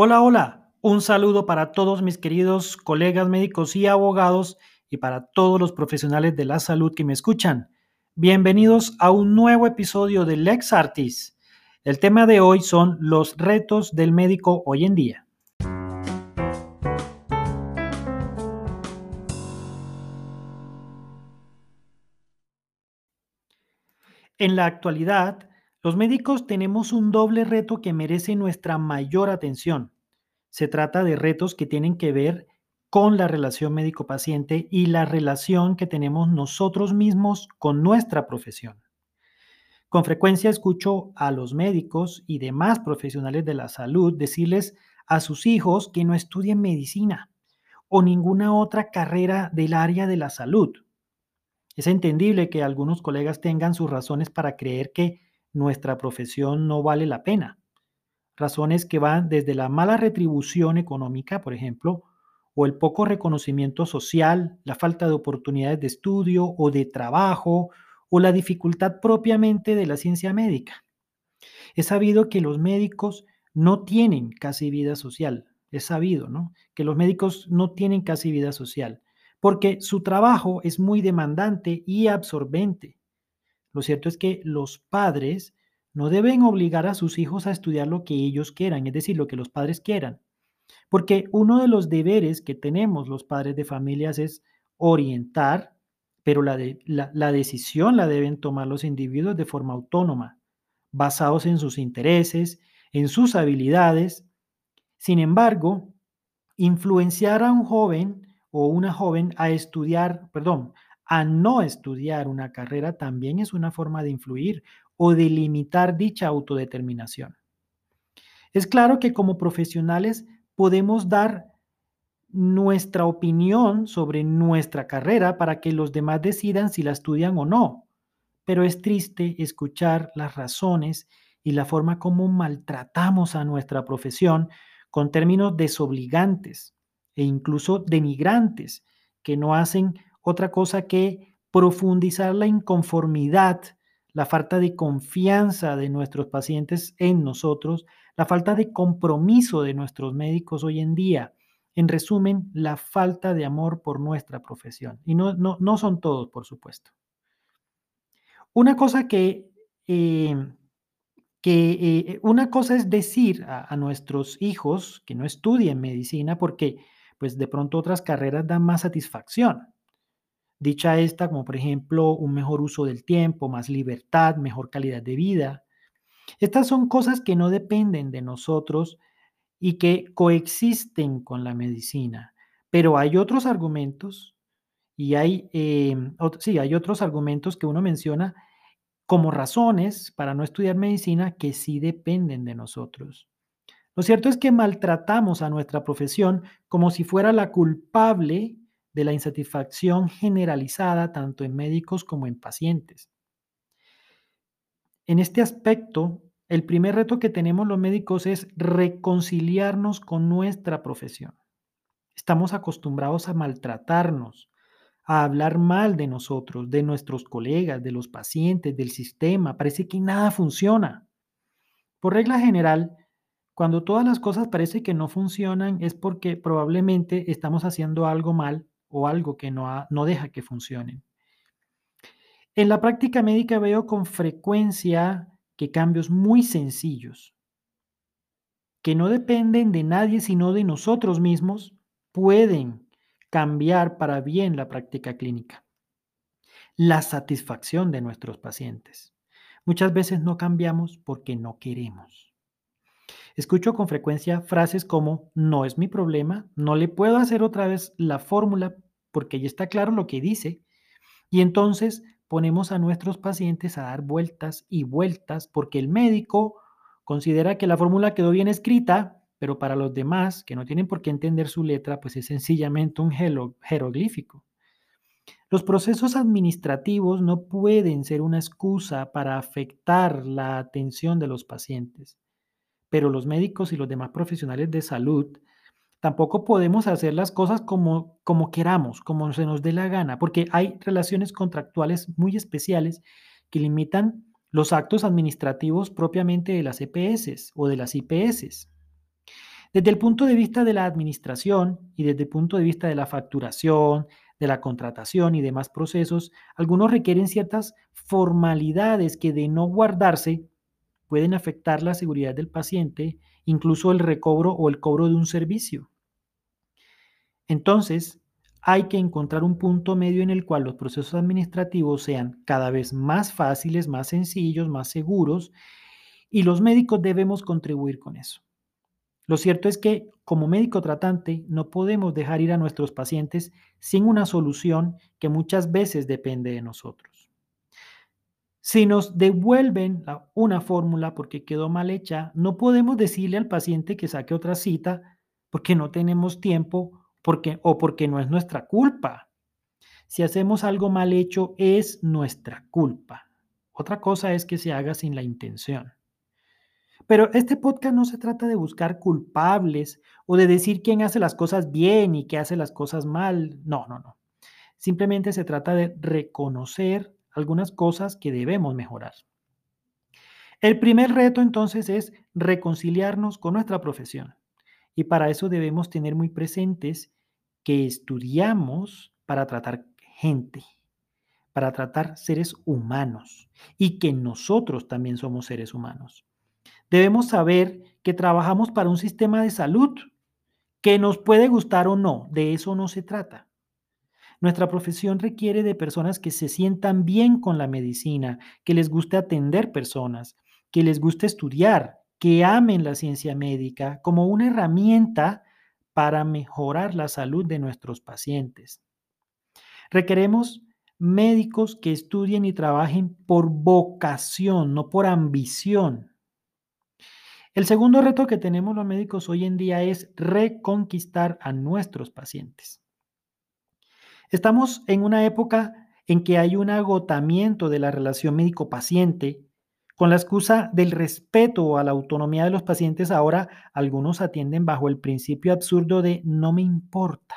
Hola, hola. Un saludo para todos mis queridos colegas médicos y abogados y para todos los profesionales de la salud que me escuchan. Bienvenidos a un nuevo episodio de Lex Artis. El tema de hoy son los retos del médico hoy en día. En la actualidad, los médicos tenemos un doble reto que merece nuestra mayor atención. Se trata de retos que tienen que ver con la relación médico-paciente y la relación que tenemos nosotros mismos con nuestra profesión. Con frecuencia escucho a los médicos y demás profesionales de la salud decirles a sus hijos que no estudien medicina o ninguna otra carrera del área de la salud. Es entendible que algunos colegas tengan sus razones para creer que nuestra profesión no vale la pena. Razones que van desde la mala retribución económica, por ejemplo, o el poco reconocimiento social, la falta de oportunidades de estudio o de trabajo, o la dificultad propiamente de la ciencia médica. Es sabido que los médicos no tienen casi vida social. Es sabido, ¿no? Que los médicos no tienen casi vida social, porque su trabajo es muy demandante y absorbente. Lo cierto es que los padres no deben obligar a sus hijos a estudiar lo que ellos quieran, es decir, lo que los padres quieran. Porque uno de los deberes que tenemos los padres de familias es orientar, pero la, la, decisión la deben tomar los individuos de forma autónoma, basados en sus intereses, en sus habilidades. Sin embargo, influenciar a un joven o una joven a estudiar, perdón, a no estudiar una carrera también es una forma de influir o de limitar dicha autodeterminación. Es claro que como profesionales podemos dar nuestra opinión sobre nuestra carrera para que los demás decidan si la estudian o no, pero es triste escuchar las razones y la forma como maltratamos a nuestra profesión con términos desobligantes e incluso denigrantes que no hacen otra cosa que profundizar la inconformidad, la falta de confianza de nuestros pacientes en nosotros, la falta de compromiso de nuestros médicos hoy en día. En resumen, la falta de amor por nuestra profesión. Y no, no, son todos, por supuesto. Una cosa que, eh, que eh, una cosa es decir a, a, nuestros hijos que no estudien medicina porque pues de pronto otras carreras dan más satisfacción. Dicha esta, como por ejemplo un mejor uso del tiempo, más libertad, mejor calidad de vida. Estas son cosas que no dependen de nosotros y que coexisten con la medicina. Pero hay otros argumentos y hay, em, sí, hay otros argumentos que uno menciona como razones para no estudiar medicina que sí dependen de nosotros. Lo cierto es que maltratamos a nuestra profesión como si fuera la culpable de la insatisfacción generalizada tanto en médicos como en pacientes. En este aspecto, el primer reto que tenemos los médicos es reconciliarnos con nuestra profesión. Estamos acostumbrados a maltratarnos, a hablar mal de nosotros, de nuestros colegas, de los pacientes, del sistema. Parece que nada funciona. Por regla general, cuando todas las cosas parece que no funcionan es porque probablemente estamos haciendo algo mal o algo que no, no deja que funcionen. En la práctica médica veo con frecuencia que cambios muy sencillos, que no dependen de nadie sino de nosotros mismos, pueden cambiar para bien la práctica clínica. La satisfacción de nuestros pacientes. Muchas veces no cambiamos porque no queremos. Escucho con frecuencia frases como, no es mi problema, no le puedo hacer otra vez la fórmula porque ya está claro lo que dice. Y entonces ponemos a nuestros pacientes a dar vueltas y vueltas porque el médico considera que la fórmula quedó bien escrita, pero para los demás, que no tienen por qué entender su letra, pues es sencillamente un jeroglífico. Los procesos administrativos no pueden ser una excusa para afectar la atención de los pacientes pero los médicos y los demás profesionales de salud tampoco podemos hacer las cosas como, como queramos, como se nos dé la gana, porque hay relaciones contractuales muy especiales que limitan los actos administrativos propiamente de las EPS o de las IPS. Desde el punto de vista de la administración y desde el punto de vista de la facturación, de la contratación y demás procesos, algunos requieren ciertas formalidades que de no guardarse pueden afectar la seguridad del paciente, incluso el recobro o el cobro de un servicio. Entonces, hay que encontrar un punto medio en el cual los procesos administrativos sean cada vez más fáciles, más sencillos, más seguros, y los médicos debemos contribuir con eso. Lo cierto es que como médico tratante no podemos dejar ir a nuestros pacientes sin una solución que muchas veces depende de nosotros. Si nos devuelven una fórmula porque quedó mal hecha, no podemos decirle al paciente que saque otra cita porque no tenemos tiempo porque, o porque no es nuestra culpa. Si hacemos algo mal hecho, es nuestra culpa. Otra cosa es que se haga sin la intención. Pero este podcast no se trata de buscar culpables o de decir quién hace las cosas bien y quién hace las cosas mal. No, no, no. Simplemente se trata de reconocer algunas cosas que debemos mejorar. El primer reto entonces es reconciliarnos con nuestra profesión. Y para eso debemos tener muy presentes que estudiamos para tratar gente, para tratar seres humanos y que nosotros también somos seres humanos. Debemos saber que trabajamos para un sistema de salud que nos puede gustar o no, de eso no se trata. Nuestra profesión requiere de personas que se sientan bien con la medicina, que les guste atender personas, que les guste estudiar, que amen la ciencia médica como una herramienta para mejorar la salud de nuestros pacientes. Requeremos médicos que estudien y trabajen por vocación, no por ambición. El segundo reto que tenemos los médicos hoy en día es reconquistar a nuestros pacientes. Estamos en una época en que hay un agotamiento de la relación médico-paciente. Con la excusa del respeto a la autonomía de los pacientes, ahora algunos atienden bajo el principio absurdo de no me importa.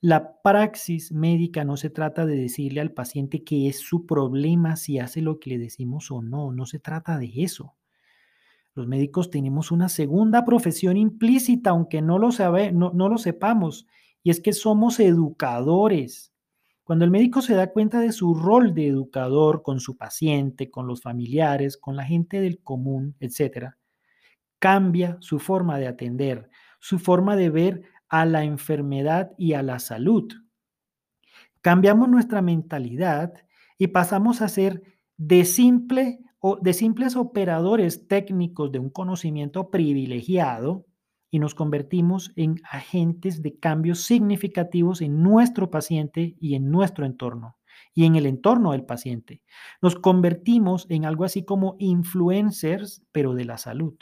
La praxis médica no se trata de decirle al paciente que es su problema si hace lo que le decimos o no, no se trata de eso. Los médicos tenemos una segunda profesión implícita, aunque no lo, sabe, no, no lo sepamos, y es que somos educadores. Cuando el médico se da cuenta de su rol de educador con su paciente, con los familiares, con la gente del común, etc., cambia su forma de atender, su forma de ver a la enfermedad y a la salud. Cambiamos nuestra mentalidad y pasamos a ser de simple de simples operadores técnicos de un conocimiento privilegiado y nos convertimos en agentes de cambios significativos en nuestro paciente y en nuestro entorno y en el entorno del paciente. Nos convertimos en algo así como influencers, pero de la salud.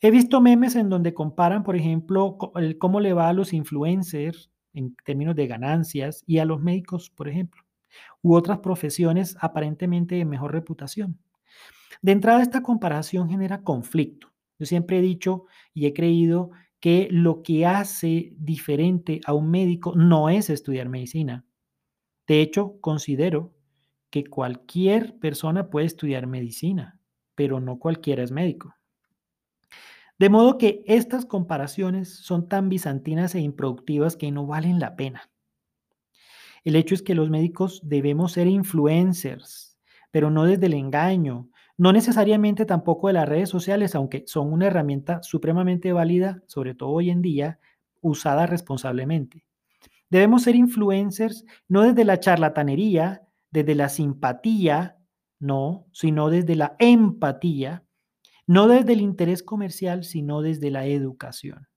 He visto memes en donde comparan, por ejemplo, cómo le va a los influencers en términos de ganancias y a los médicos, por ejemplo, u otras profesiones aparentemente de mejor reputación. De entrada, esta comparación genera conflicto yo siempre he dicho y he creído que lo que hace diferente a un médico no es estudiar medicina. De hecho, considero que cualquier persona puede estudiar medicina, pero no cualquiera es médico. De modo que estas comparaciones son tan bizantinas e improductivas que no valen la pena. El hecho es que los médicos debemos ser influencers, pero no desde el engaño, no necesariamente tampoco de las redes sociales, aunque son una herramienta supremamente válida, sobre todo hoy en día, usada responsablemente. Debemos ser influencers no desde la charlatanería, desde la simpatía, no, sino desde la empatía, no desde el interés comercial, sino desde la educación.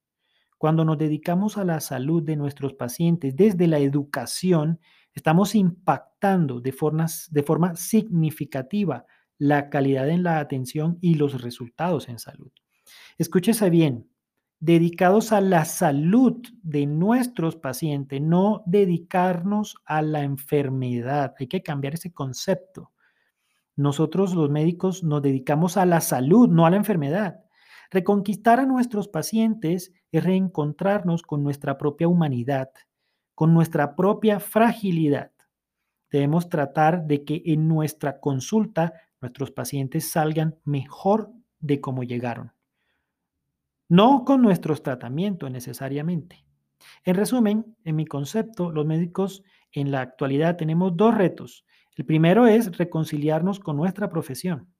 Cuando nos dedicamos a la salud de nuestros pacientes desde la educación, estamos impactando de, de forma significativa la calidad en la atención y los resultados en salud. Escúchese bien, dedicados a la salud de nuestros pacientes, no dedicarnos a la enfermedad. Hay que cambiar ese concepto. Nosotros los médicos nos dedicamos a la salud, no a la enfermedad. Reconquistar a nuestros pacientes es reencontrarnos con nuestra propia humanidad, con nuestra propia fragilidad. Debemos tratar de que en nuestra consulta nuestros pacientes salgan mejor de cómo llegaron. no con nuestros tratamientos necesariamente. En resumen, en mi concepto, los médicos en la actualidad tenemos dos retos. El primero es reconciliarnos con nuestra profesión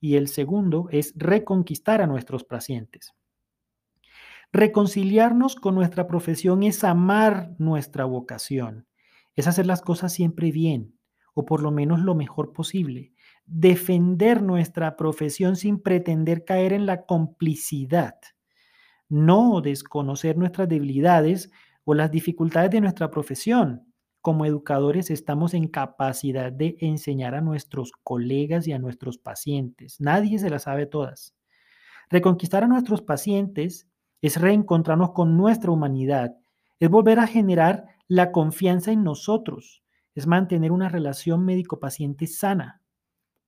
y el segundo es reconquistar a nuestros pacientes. Reconciliarnos con nuestra profesión es amar nuestra vocación, es hacer las cosas siempre bien o por lo menos lo mejor posible. Defender nuestra profesión sin pretender caer en la complicidad. No desconocer nuestras debilidades o las dificultades de nuestra profesión. Como educadores estamos en capacidad de enseñar a nuestros colegas y a nuestros pacientes. Nadie se las sabe todas. Reconquistar a nuestros pacientes es reencontrarnos con nuestra humanidad, es volver a generar la confianza en nosotros, es mantener una relación médico-paciente sana.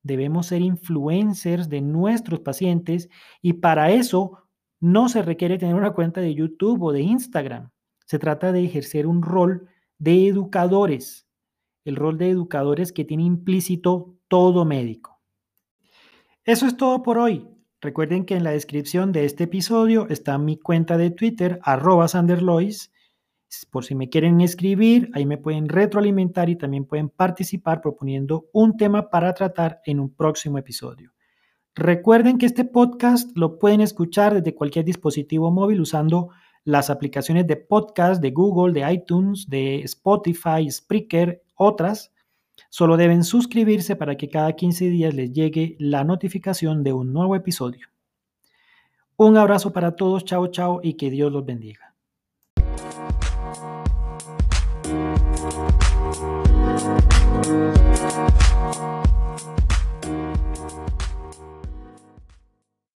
Debemos ser influencers de nuestros pacientes y para eso no se requiere tener una cuenta de YouTube o de Instagram. Se trata de ejercer un rol de educadores, el rol de educadores que tiene implícito todo médico. Eso es todo por hoy. Recuerden que en la descripción de este episodio está mi cuenta de Twitter, arroba sanderlois. Por si me quieren escribir, ahí me pueden retroalimentar y también pueden participar proponiendo un tema para tratar en un próximo episodio. Recuerden que este podcast lo pueden escuchar desde cualquier dispositivo móvil usando las aplicaciones de podcast de Google, de iTunes, de Spotify, Spreaker, otras. Solo deben suscribirse para que cada 15 días les llegue la notificación de un nuevo episodio. Un abrazo para todos, chao chao y que Dios los bendiga.